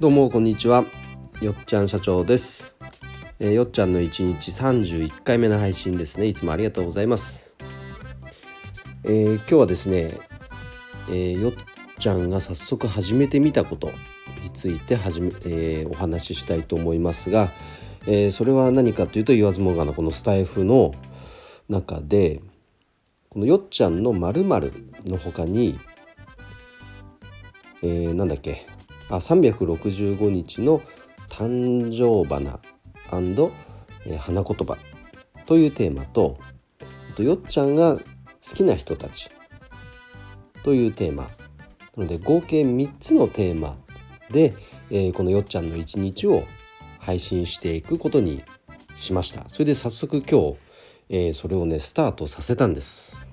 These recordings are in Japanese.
どうもこんにちは。よっちゃん社長です、えー、よっちゃんの1日31回目の配信ですね。いつもありがとうございます、えー、今日はですね、えー、よっちゃんが早速始めてみたことについてはじめ、えお話ししたいと思いますが、えそれは何かというと言わずもがなこのスタイフの中でこのよっちゃんの〇〇の他に、えー、なんだっけあ365日の誕生花、花言葉というテーマととよっちゃんが好きな人たちというテーマ。なので合計3つのテーマで、えー、このよっちゃんの一日を配信していくことにしました。それで早速今日、えー、それをねスタートさせたんです。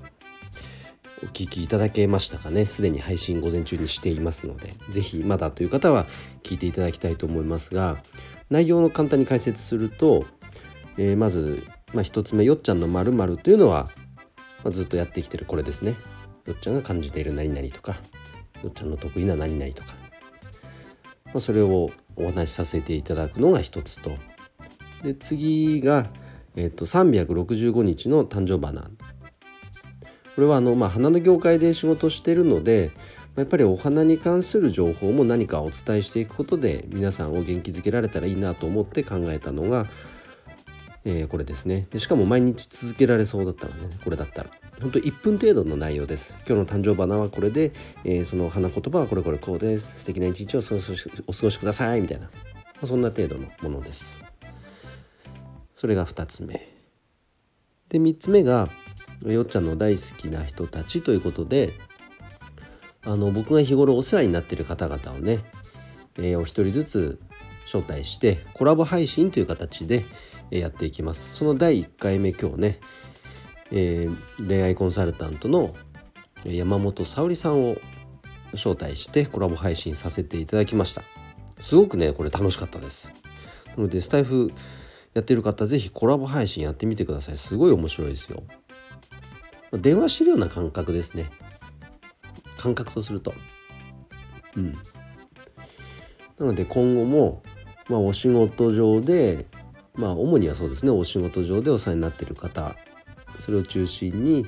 お聞きいただけましたかね？すでに配信午前中にしていますので是非まだという方は聞いていただきたいと思いますが内容の簡単に解説すると、えー、まず、まあ、1つ目よっちゃんの〇〇というのは、まあ、ずっとやってきてるこれですね。よっちゃんが感じている何々とかよっちゃんの得意な何々とか、まあ、それをお話しさせていただくのが一つと。で次が、えー、と365日の誕生花これはあの、まあ、花の業界で仕事してるのでやっぱりお花に関する情報も何かお伝えしていくことで皆さんを元気づけられたらいいなと思って考えたのが、えー、これですね。でしかも毎日続けられそうだったので、ね、これだったら。本当1分程度の内容です。今日の誕生花はこれで、えー、その花言葉はこれこれこうです。素敵な一日をお過ごしお過ごしくださいみたいな、まあ、そんな程度のものです。それが2つ目。で3つ目がよっちゃんの大好きな人たちということであの僕が日頃お世話になってる方々をね、えー、お一人ずつ招待してコラボ配信という形でやっていきます。その第1回目今日ね、えー、恋愛コンサルタントの山本沙織さんを招待してコラボ配信させていただきました。すごくねこれ楽しかったです。なのでスタイフやってる方是非コラボ配信やってみてください。すごい面白いですよ。電話してるような感覚ですね。感覚とすると。うん。なので今後も、まあ、お仕事上でまあ主にはそうですね。お仕事上でお世話になってる方それを中心に、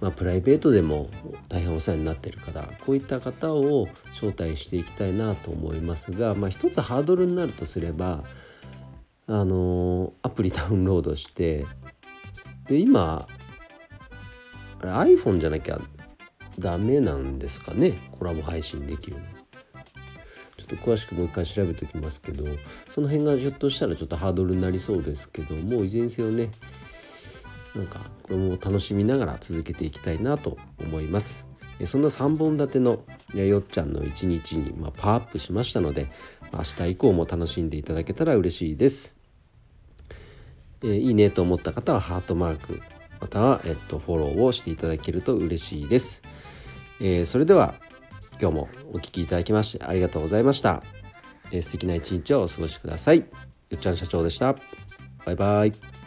まあ、プライベートでも大変お世話になってる方こういった方を招待していきたいなと思いますが、まあ、一つハードルになるとすればあのアプリダウンロードしてで今 iPhone じゃなきゃダメなんですかね？コラボ配信できるの。ちょっと詳しくもう一回調べておきますけどその辺がひょっとしたらちょっとハードルになりそうですけどもいずれにせよねなんかこれも楽しみながら続けていきたいなと思います。そんな3本立てのやよっちゃんの一日に、まパワーアップしましたので明日以降も楽しんでいただけたら嬉しいです。えー、いいねと思った方はハートマークまたは、えっと、フォローをしていただけると嬉しいです。えー、それでは今日もお聴きいただきましてありがとうございました。えー、素敵な一日をお過ごしください。よっちゃん社長でした。バイバイ。